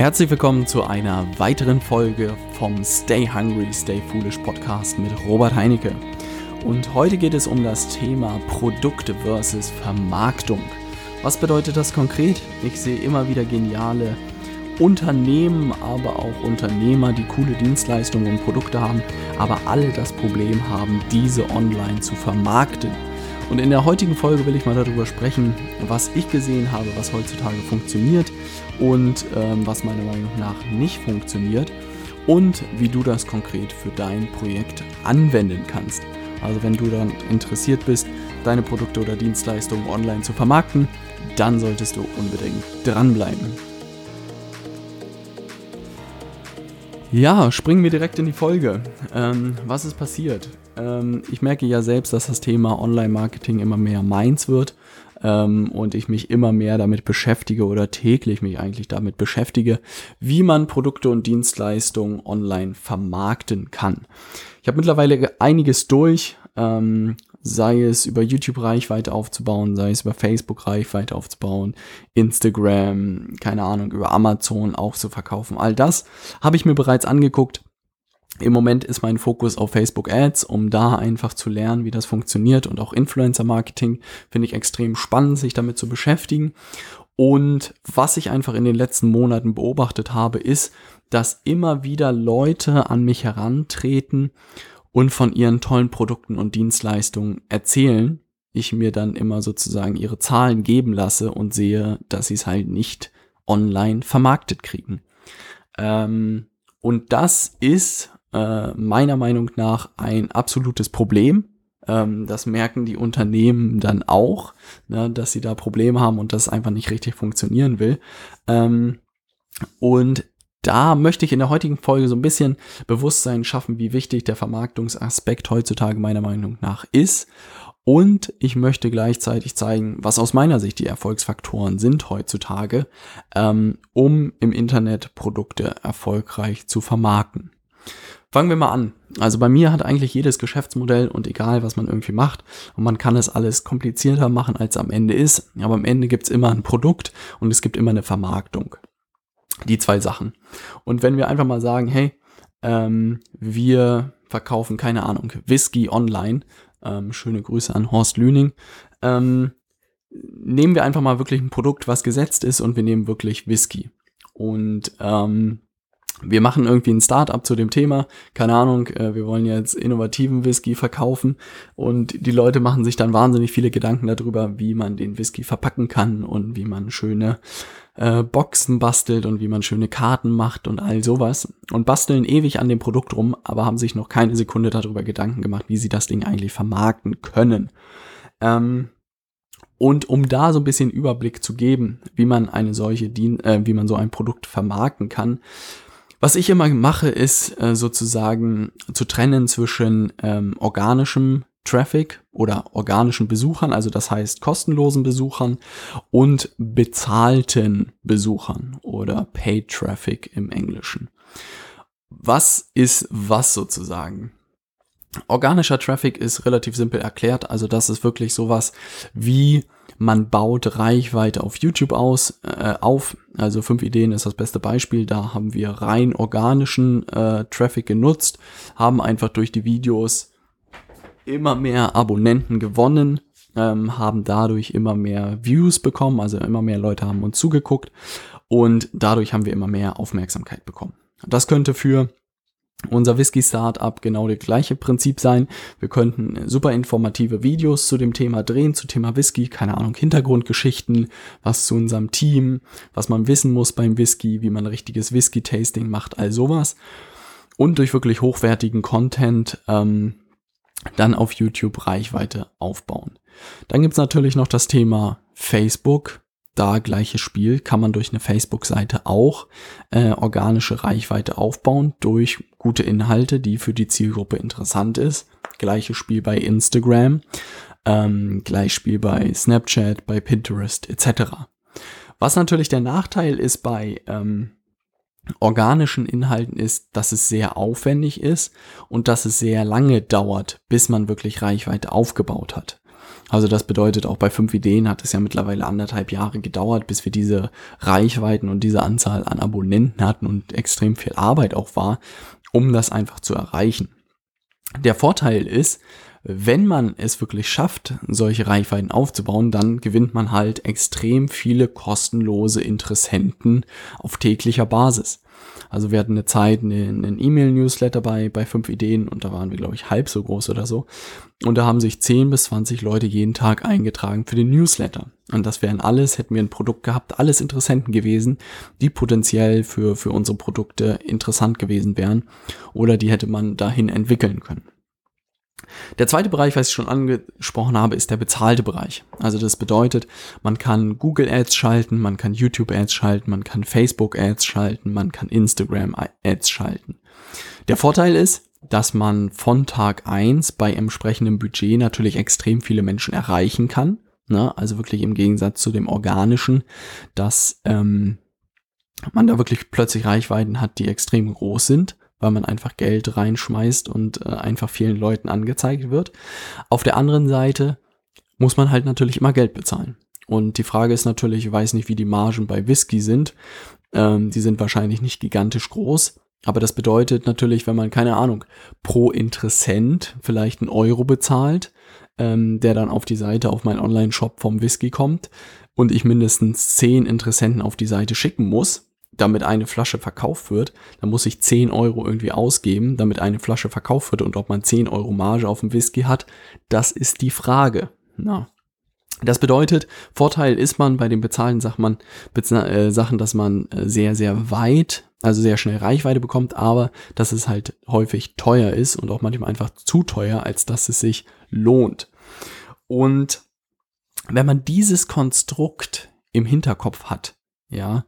Herzlich willkommen zu einer weiteren Folge vom Stay Hungry, Stay Foolish Podcast mit Robert Heinecke. Und heute geht es um das Thema Produkte versus Vermarktung. Was bedeutet das konkret? Ich sehe immer wieder geniale Unternehmen, aber auch Unternehmer, die coole Dienstleistungen und Produkte haben, aber alle das Problem haben, diese online zu vermarkten. Und in der heutigen Folge will ich mal darüber sprechen, was ich gesehen habe, was heutzutage funktioniert und ähm, was meiner Meinung nach nicht funktioniert und wie du das konkret für dein Projekt anwenden kannst. Also wenn du dann interessiert bist, deine Produkte oder Dienstleistungen online zu vermarkten, dann solltest du unbedingt dranbleiben. Ja, springen wir direkt in die Folge. Ähm, was ist passiert? Ähm, ich merke ja selbst, dass das Thema Online-Marketing immer mehr meins wird ähm, und ich mich immer mehr damit beschäftige oder täglich mich eigentlich damit beschäftige, wie man Produkte und Dienstleistungen online vermarkten kann. Ich habe mittlerweile einiges durch. Ähm, sei es über YouTube Reichweite aufzubauen, sei es über Facebook Reichweite aufzubauen, Instagram, keine Ahnung, über Amazon auch zu verkaufen. All das habe ich mir bereits angeguckt. Im Moment ist mein Fokus auf Facebook Ads, um da einfach zu lernen, wie das funktioniert und auch Influencer Marketing finde ich extrem spannend, sich damit zu beschäftigen. Und was ich einfach in den letzten Monaten beobachtet habe, ist, dass immer wieder Leute an mich herantreten und von ihren tollen Produkten und Dienstleistungen erzählen, ich mir dann immer sozusagen ihre Zahlen geben lasse und sehe, dass sie es halt nicht online vermarktet kriegen. Ähm, und das ist äh, meiner Meinung nach ein absolutes Problem. Ähm, das merken die Unternehmen dann auch, ne, dass sie da Probleme haben und das einfach nicht richtig funktionieren will. Ähm, und da möchte ich in der heutigen Folge so ein bisschen Bewusstsein schaffen, wie wichtig der Vermarktungsaspekt heutzutage meiner Meinung nach ist. Und ich möchte gleichzeitig zeigen, was aus meiner Sicht die Erfolgsfaktoren sind heutzutage, ähm, um im Internet Produkte erfolgreich zu vermarkten. Fangen wir mal an. Also bei mir hat eigentlich jedes Geschäftsmodell und egal, was man irgendwie macht, und man kann es alles komplizierter machen, als am Ende ist, aber am Ende gibt's immer ein Produkt und es gibt immer eine Vermarktung. Die zwei Sachen. Und wenn wir einfach mal sagen, hey, ähm, wir verkaufen, keine Ahnung, Whisky online, ähm, schöne Grüße an Horst Lüning, ähm, nehmen wir einfach mal wirklich ein Produkt, was gesetzt ist und wir nehmen wirklich Whisky. Und ähm, wir machen irgendwie ein Startup zu dem Thema, keine Ahnung, äh, wir wollen jetzt innovativen Whisky verkaufen. Und die Leute machen sich dann wahnsinnig viele Gedanken darüber, wie man den Whisky verpacken kann und wie man schöne äh, Boxen bastelt und wie man schöne Karten macht und all sowas. Und basteln ewig an dem Produkt rum, aber haben sich noch keine Sekunde darüber Gedanken gemacht, wie sie das Ding eigentlich vermarkten können. Ähm, und um da so ein bisschen Überblick zu geben, wie man eine solche Dien äh, wie man so ein Produkt vermarkten kann, was ich immer mache, ist äh, sozusagen zu trennen zwischen ähm, organischem Traffic oder organischen Besuchern, also das heißt kostenlosen Besuchern und bezahlten Besuchern oder Paid Traffic im Englischen. Was ist was sozusagen? Organischer Traffic ist relativ simpel erklärt, also das ist wirklich sowas wie man baut Reichweite auf YouTube aus, äh, auf. Also fünf Ideen ist das beste Beispiel. Da haben wir rein organischen äh, Traffic genutzt, haben einfach durch die Videos immer mehr Abonnenten gewonnen, ähm, haben dadurch immer mehr Views bekommen, also immer mehr Leute haben uns zugeguckt und dadurch haben wir immer mehr Aufmerksamkeit bekommen. Das könnte für unser Whisky-Startup genau das gleiche Prinzip sein. Wir könnten super informative Videos zu dem Thema drehen, zu Thema Whisky, keine Ahnung, Hintergrundgeschichten, was zu unserem Team, was man wissen muss beim Whisky, wie man richtiges Whisky-Tasting macht, all sowas. Und durch wirklich hochwertigen Content ähm, dann auf YouTube Reichweite aufbauen. Dann gibt's natürlich noch das Thema Facebook, da gleiches Spiel kann man durch eine Facebook-Seite auch äh, organische Reichweite aufbauen durch gute Inhalte, die für die Zielgruppe interessant ist. Gleiches Spiel bei Instagram, ähm, gleiches Spiel bei Snapchat, bei Pinterest etc. Was natürlich der Nachteil ist bei ähm, organischen Inhalten ist, dass es sehr aufwendig ist und dass es sehr lange dauert, bis man wirklich Reichweite aufgebaut hat. Also das bedeutet, auch bei fünf Ideen hat es ja mittlerweile anderthalb Jahre gedauert, bis wir diese Reichweiten und diese Anzahl an Abonnenten hatten und extrem viel Arbeit auch war, um das einfach zu erreichen. Der Vorteil ist, wenn man es wirklich schafft, solche Reichweiten aufzubauen, dann gewinnt man halt extrem viele kostenlose Interessenten auf täglicher Basis. Also wir hatten eine Zeit einen E-Mail-Newsletter bei, bei fünf Ideen und da waren wir, glaube ich, halb so groß oder so. Und da haben sich 10 bis 20 Leute jeden Tag eingetragen für den Newsletter. Und das wären alles, hätten wir ein Produkt gehabt, alles Interessenten gewesen, die potenziell für, für unsere Produkte interessant gewesen wären oder die hätte man dahin entwickeln können. Der zweite Bereich, was ich schon angesprochen habe, ist der bezahlte Bereich. Also das bedeutet, man kann Google Ads schalten, man kann YouTube Ads schalten, man kann Facebook Ads schalten, man kann Instagram Ads schalten. Der Vorteil ist, dass man von Tag eins bei entsprechendem Budget natürlich extrem viele Menschen erreichen kann. Ne? Also wirklich im Gegensatz zu dem organischen, dass ähm, man da wirklich plötzlich Reichweiten hat, die extrem groß sind weil man einfach Geld reinschmeißt und äh, einfach vielen Leuten angezeigt wird. Auf der anderen Seite muss man halt natürlich immer Geld bezahlen. Und die Frage ist natürlich, ich weiß nicht, wie die Margen bei Whisky sind. Ähm, die sind wahrscheinlich nicht gigantisch groß. Aber das bedeutet natürlich, wenn man, keine Ahnung, pro Interessent vielleicht einen Euro bezahlt, ähm, der dann auf die Seite, auf meinen Online-Shop vom Whisky kommt und ich mindestens zehn Interessenten auf die Seite schicken muss, damit eine Flasche verkauft wird, dann muss ich 10 Euro irgendwie ausgeben, damit eine Flasche verkauft wird. Und ob man 10 Euro Marge auf dem Whisky hat, das ist die Frage. Na. Das bedeutet, Vorteil ist man bei den bezahlten Sachen, äh, Sachen, dass man äh, sehr, sehr weit, also sehr schnell Reichweite bekommt, aber dass es halt häufig teuer ist und auch manchmal einfach zu teuer, als dass es sich lohnt. Und wenn man dieses Konstrukt im Hinterkopf hat, ja,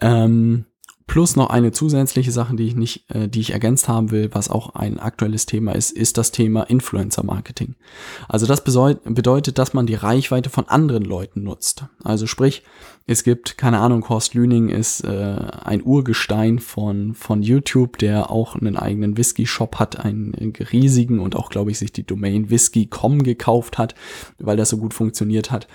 ähm, plus noch eine zusätzliche Sache, die ich nicht, äh, die ich ergänzt haben will, was auch ein aktuelles Thema ist, ist das Thema Influencer Marketing. Also das bedeutet, dass man die Reichweite von anderen Leuten nutzt. Also sprich, es gibt, keine Ahnung, Horst Lüning ist äh, ein Urgestein von, von YouTube, der auch einen eigenen Whisky-Shop hat, einen riesigen und auch, glaube ich, sich die Domain whisky.com gekauft hat, weil das so gut funktioniert hat.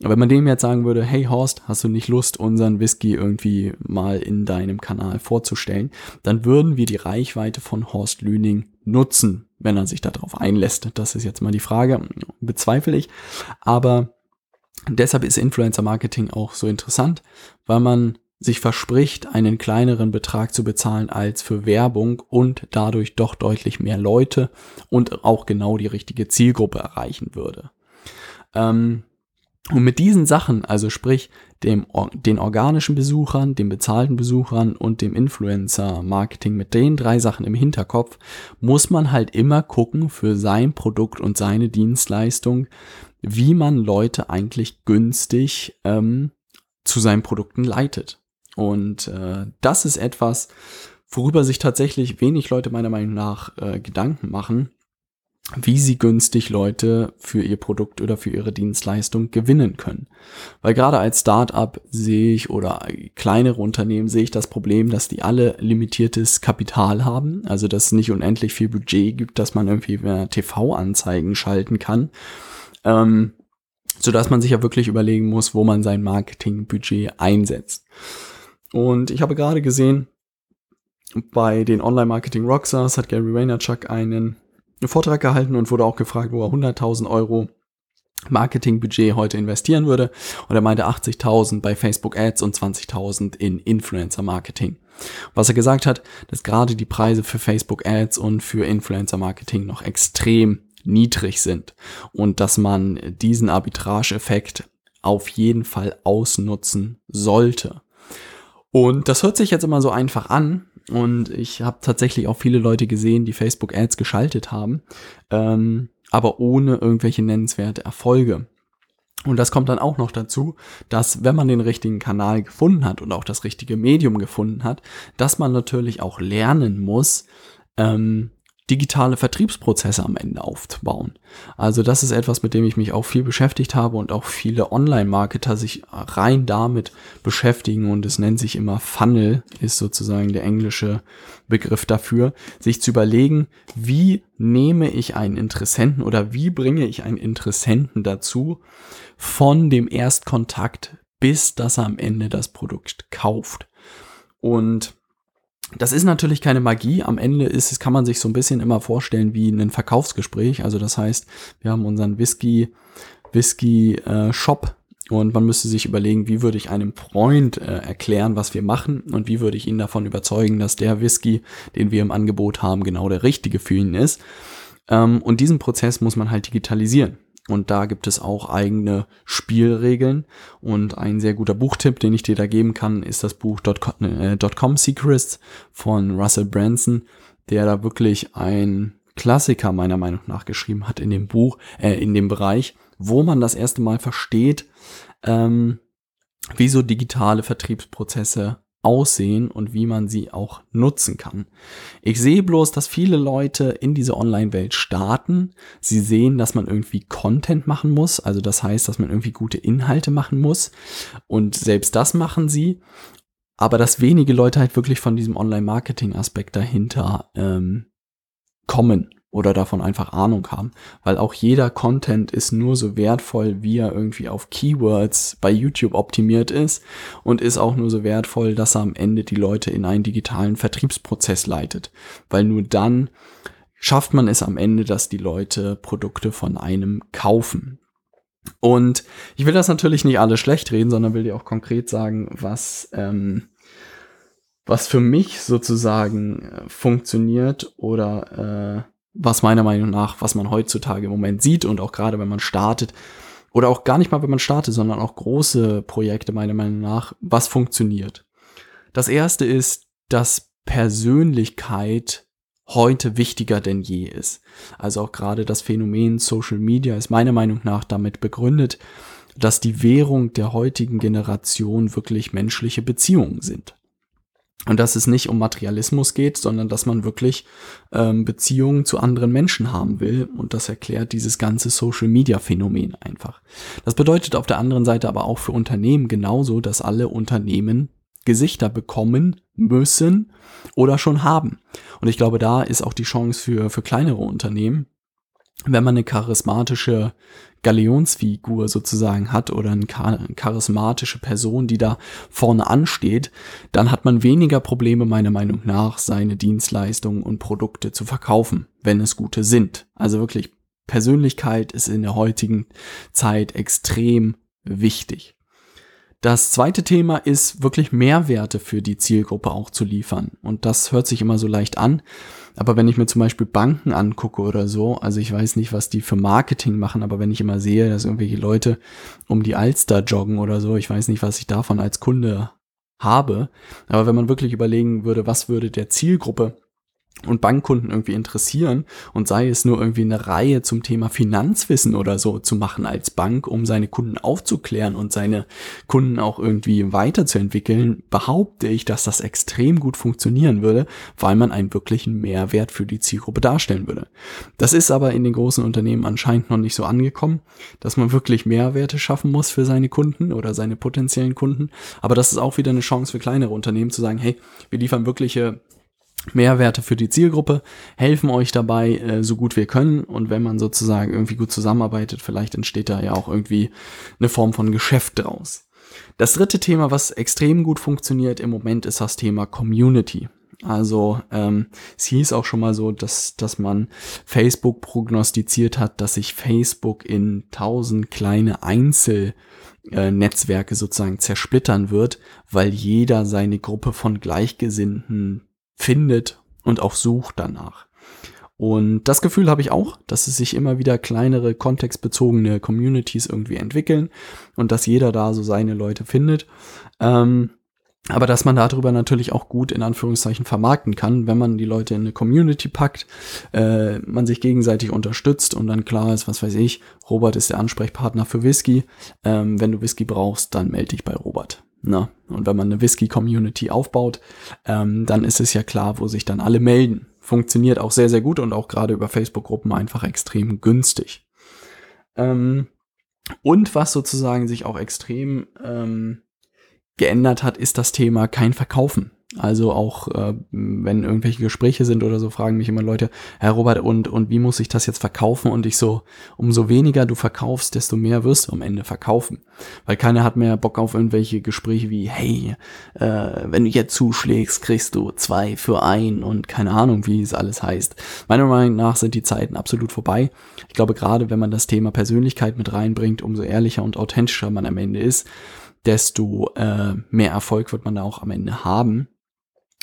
Aber wenn man dem jetzt sagen würde, hey Horst, hast du nicht Lust, unseren Whisky irgendwie mal in deinem Kanal vorzustellen, dann würden wir die Reichweite von Horst Lüning nutzen, wenn er sich darauf einlässt. Das ist jetzt mal die Frage, bezweifle ich. Aber deshalb ist Influencer Marketing auch so interessant, weil man sich verspricht, einen kleineren Betrag zu bezahlen als für Werbung und dadurch doch deutlich mehr Leute und auch genau die richtige Zielgruppe erreichen würde. Ähm, und mit diesen Sachen, also sprich dem, den organischen Besuchern, den bezahlten Besuchern und dem Influencer-Marketing, mit den drei Sachen im Hinterkopf, muss man halt immer gucken für sein Produkt und seine Dienstleistung, wie man Leute eigentlich günstig ähm, zu seinen Produkten leitet. Und äh, das ist etwas, worüber sich tatsächlich wenig Leute meiner Meinung nach äh, Gedanken machen, wie sie günstig Leute für ihr Produkt oder für ihre Dienstleistung gewinnen können. Weil gerade als Startup sehe ich oder kleinere Unternehmen sehe ich das Problem, dass die alle limitiertes Kapital haben, also dass es nicht unendlich viel Budget gibt, dass man irgendwie TV-Anzeigen schalten kann ähm, so dass man sich ja wirklich überlegen muss, wo man sein Marketingbudget einsetzt. Und ich habe gerade gesehen, bei den Online-Marketing Rockstars hat Gary Vaynerchuk einen Vortrag gehalten und wurde auch gefragt, wo er 100.000 Euro Marketingbudget heute investieren würde. Und er meinte 80.000 bei Facebook Ads und 20.000 in Influencer Marketing. Was er gesagt hat, dass gerade die Preise für Facebook Ads und für Influencer Marketing noch extrem niedrig sind und dass man diesen Arbitrage-Effekt auf jeden Fall ausnutzen sollte. Und das hört sich jetzt immer so einfach an. Und ich habe tatsächlich auch viele Leute gesehen, die Facebook-Ads geschaltet haben, ähm, aber ohne irgendwelche nennenswerte Erfolge. Und das kommt dann auch noch dazu, dass wenn man den richtigen Kanal gefunden hat und auch das richtige Medium gefunden hat, dass man natürlich auch lernen muss, ähm, digitale Vertriebsprozesse am Ende aufzubauen. Also das ist etwas, mit dem ich mich auch viel beschäftigt habe und auch viele Online-Marketer sich rein damit beschäftigen und es nennt sich immer Funnel, ist sozusagen der englische Begriff dafür, sich zu überlegen, wie nehme ich einen Interessenten oder wie bringe ich einen Interessenten dazu, von dem Erstkontakt bis dass er am Ende das Produkt kauft. Und das ist natürlich keine Magie. Am Ende ist es, kann man sich so ein bisschen immer vorstellen wie ein Verkaufsgespräch. Also das heißt, wir haben unseren Whisky, Whisky äh, Shop und man müsste sich überlegen, wie würde ich einem Freund äh, erklären, was wir machen und wie würde ich ihn davon überzeugen, dass der Whisky, den wir im Angebot haben, genau der richtige für ihn ist. Ähm, und diesen Prozess muss man halt digitalisieren. Und da gibt es auch eigene Spielregeln. Und ein sehr guter Buchtipp, den ich dir da geben kann, ist das Buch äh, .com Secrets von Russell Branson, der da wirklich ein Klassiker meiner Meinung nach geschrieben hat in dem Buch, äh, in dem Bereich, wo man das erste Mal versteht, ähm, wie so digitale Vertriebsprozesse aussehen und wie man sie auch nutzen kann. Ich sehe bloß, dass viele Leute in diese Online-Welt starten. Sie sehen, dass man irgendwie Content machen muss, also das heißt, dass man irgendwie gute Inhalte machen muss und selbst das machen sie. Aber dass wenige Leute halt wirklich von diesem Online-Marketing-Aspekt dahinter ähm, kommen oder davon einfach Ahnung haben, weil auch jeder Content ist nur so wertvoll, wie er irgendwie auf Keywords bei YouTube optimiert ist und ist auch nur so wertvoll, dass er am Ende die Leute in einen digitalen Vertriebsprozess leitet, weil nur dann schafft man es am Ende, dass die Leute Produkte von einem kaufen. Und ich will das natürlich nicht alles schlecht reden, sondern will dir auch konkret sagen, was ähm, was für mich sozusagen äh, funktioniert oder äh, was meiner Meinung nach, was man heutzutage im Moment sieht und auch gerade wenn man startet, oder auch gar nicht mal, wenn man startet, sondern auch große Projekte meiner Meinung nach, was funktioniert. Das erste ist, dass Persönlichkeit heute wichtiger denn je ist. Also auch gerade das Phänomen Social Media ist meiner Meinung nach damit begründet, dass die Währung der heutigen Generation wirklich menschliche Beziehungen sind. Und dass es nicht um Materialismus geht, sondern dass man wirklich ähm, Beziehungen zu anderen Menschen haben will. Und das erklärt dieses ganze Social-Media-Phänomen einfach. Das bedeutet auf der anderen Seite aber auch für Unternehmen genauso, dass alle Unternehmen Gesichter bekommen müssen oder schon haben. Und ich glaube, da ist auch die Chance für, für kleinere Unternehmen, wenn man eine charismatische Galionsfigur sozusagen hat oder eine charismatische Person, die da vorne ansteht, dann hat man weniger Probleme meiner Meinung nach, seine Dienstleistungen und Produkte zu verkaufen, wenn es gute sind. Also wirklich, Persönlichkeit ist in der heutigen Zeit extrem wichtig. Das zweite Thema ist wirklich Mehrwerte für die Zielgruppe auch zu liefern. Und das hört sich immer so leicht an. Aber wenn ich mir zum Beispiel Banken angucke oder so, also ich weiß nicht, was die für Marketing machen, aber wenn ich immer sehe, dass irgendwelche Leute um die Alster joggen oder so, ich weiß nicht, was ich davon als Kunde habe. Aber wenn man wirklich überlegen würde, was würde der Zielgruppe und Bankkunden irgendwie interessieren und sei es nur irgendwie eine Reihe zum Thema Finanzwissen oder so zu machen als Bank, um seine Kunden aufzuklären und seine Kunden auch irgendwie weiterzuentwickeln, behaupte ich, dass das extrem gut funktionieren würde, weil man einen wirklichen Mehrwert für die Zielgruppe darstellen würde. Das ist aber in den großen Unternehmen anscheinend noch nicht so angekommen, dass man wirklich Mehrwerte schaffen muss für seine Kunden oder seine potenziellen Kunden. Aber das ist auch wieder eine Chance für kleinere Unternehmen zu sagen, hey, wir liefern wirkliche Mehrwerte für die Zielgruppe, helfen euch dabei äh, so gut wir können und wenn man sozusagen irgendwie gut zusammenarbeitet, vielleicht entsteht da ja auch irgendwie eine Form von Geschäft draus. Das dritte Thema, was extrem gut funktioniert im Moment, ist das Thema Community. Also ähm, es hieß auch schon mal so, dass, dass man Facebook prognostiziert hat, dass sich Facebook in tausend kleine Einzelnetzwerke sozusagen zersplittern wird, weil jeder seine Gruppe von Gleichgesinnten findet und auch sucht danach. Und das Gefühl habe ich auch, dass es sich immer wieder kleinere, kontextbezogene Communities irgendwie entwickeln und dass jeder da so seine Leute findet. Ähm, aber dass man darüber natürlich auch gut in Anführungszeichen vermarkten kann, wenn man die Leute in eine Community packt, äh, man sich gegenseitig unterstützt und dann klar ist, was weiß ich, Robert ist der Ansprechpartner für Whisky. Ähm, wenn du Whisky brauchst, dann melde dich bei Robert. Na, ne? und wenn man eine Whisky-Community aufbaut, ähm, dann ist es ja klar, wo sich dann alle melden funktioniert auch sehr, sehr gut und auch gerade über Facebook-Gruppen einfach extrem günstig. Ähm, und was sozusagen sich auch extrem ähm, geändert hat, ist das Thema kein Verkaufen. Also auch äh, wenn irgendwelche Gespräche sind oder so, fragen mich immer Leute, Herr Robert, und, und wie muss ich das jetzt verkaufen? Und ich so, umso weniger du verkaufst, desto mehr wirst du am Ende verkaufen. Weil keiner hat mehr Bock auf irgendwelche Gespräche wie, hey, äh, wenn du jetzt zuschlägst, kriegst du zwei für ein und keine Ahnung, wie es alles heißt. Meiner Meinung nach sind die Zeiten absolut vorbei. Ich glaube, gerade wenn man das Thema Persönlichkeit mit reinbringt, umso ehrlicher und authentischer man am Ende ist, desto äh, mehr Erfolg wird man da auch am Ende haben.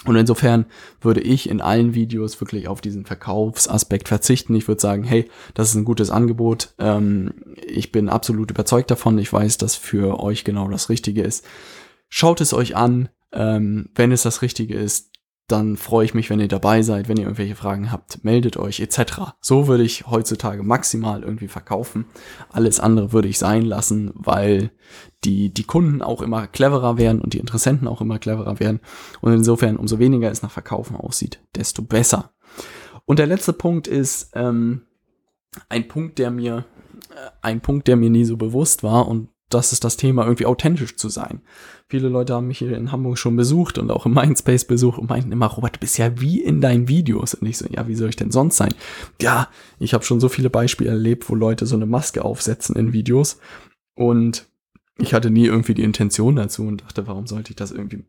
Und insofern würde ich in allen Videos wirklich auf diesen Verkaufsaspekt verzichten. Ich würde sagen, hey, das ist ein gutes Angebot. Ähm, ich bin absolut überzeugt davon. Ich weiß, dass für euch genau das Richtige ist. Schaut es euch an. Ähm, wenn es das Richtige ist, dann freue ich mich, wenn ihr dabei seid. Wenn ihr irgendwelche Fragen habt, meldet euch etc. So würde ich heutzutage maximal irgendwie verkaufen. Alles andere würde ich sein lassen, weil die, die Kunden auch immer cleverer werden und die Interessenten auch immer cleverer werden. Und insofern, umso weniger es nach Verkaufen aussieht, desto besser. Und der letzte Punkt ist ähm, ein Punkt, der mir äh, ein Punkt, der mir nie so bewusst war und das ist das Thema, irgendwie authentisch zu sein. Viele Leute haben mich hier in Hamburg schon besucht und auch im Mindspace besucht und meinten immer, Robert, du bist ja wie in deinen Videos. Und ich so, ja, wie soll ich denn sonst sein? Ja, ich habe schon so viele Beispiele erlebt, wo Leute so eine Maske aufsetzen in Videos und ich hatte nie irgendwie die Intention dazu und dachte, warum sollte ich das irgendwie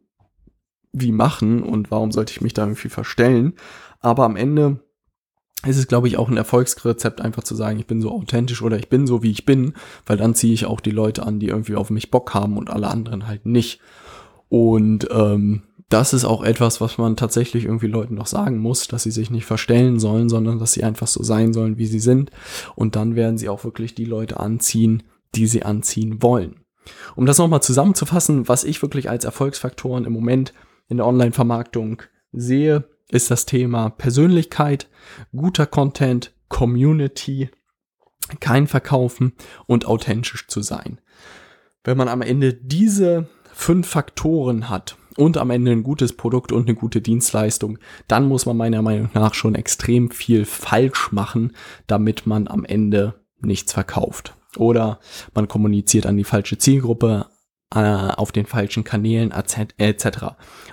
wie machen und warum sollte ich mich da irgendwie verstellen? Aber am Ende ist es, glaube ich, auch ein Erfolgsrezept, einfach zu sagen, ich bin so authentisch oder ich bin so, wie ich bin, weil dann ziehe ich auch die Leute an, die irgendwie auf mich Bock haben und alle anderen halt nicht. Und ähm, das ist auch etwas, was man tatsächlich irgendwie Leuten noch sagen muss, dass sie sich nicht verstellen sollen, sondern dass sie einfach so sein sollen, wie sie sind. Und dann werden sie auch wirklich die Leute anziehen, die sie anziehen wollen. Um das nochmal zusammenzufassen, was ich wirklich als Erfolgsfaktoren im Moment in der Online-Vermarktung sehe, ist das Thema Persönlichkeit, guter Content, Community, kein Verkaufen und authentisch zu sein. Wenn man am Ende diese fünf Faktoren hat und am Ende ein gutes Produkt und eine gute Dienstleistung, dann muss man meiner Meinung nach schon extrem viel falsch machen, damit man am Ende nichts verkauft. Oder man kommuniziert an die falsche Zielgruppe, auf den falschen Kanälen etc.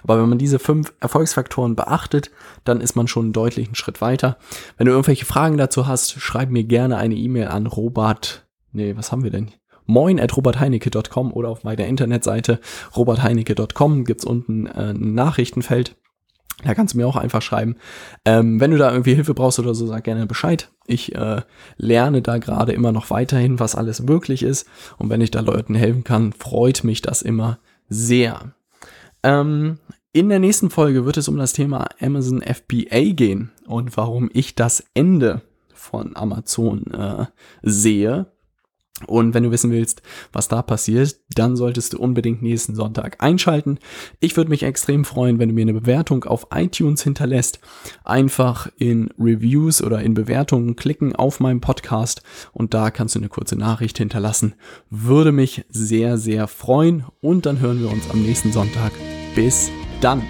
Aber wenn man diese fünf Erfolgsfaktoren beachtet, dann ist man schon einen deutlichen Schritt weiter. Wenn du irgendwelche Fragen dazu hast, schreib mir gerne eine E-Mail an Robert. Nee, was haben wir denn? moin at robertheinecke.com oder auf meiner Internetseite robertheinecke.com gibt's unten äh, ein Nachrichtenfeld. Da kannst du mir auch einfach schreiben. Ähm, wenn du da irgendwie Hilfe brauchst oder so, sag gerne Bescheid. Ich äh, lerne da gerade immer noch weiterhin, was alles möglich ist. Und wenn ich da Leuten helfen kann, freut mich das immer sehr. Ähm, in der nächsten Folge wird es um das Thema Amazon FBA gehen und warum ich das Ende von Amazon äh, sehe. Und wenn du wissen willst, was da passiert, dann solltest du unbedingt nächsten Sonntag einschalten. Ich würde mich extrem freuen, wenn du mir eine Bewertung auf iTunes hinterlässt. Einfach in Reviews oder in Bewertungen klicken auf meinem Podcast und da kannst du eine kurze Nachricht hinterlassen. Würde mich sehr, sehr freuen und dann hören wir uns am nächsten Sonntag. Bis dann.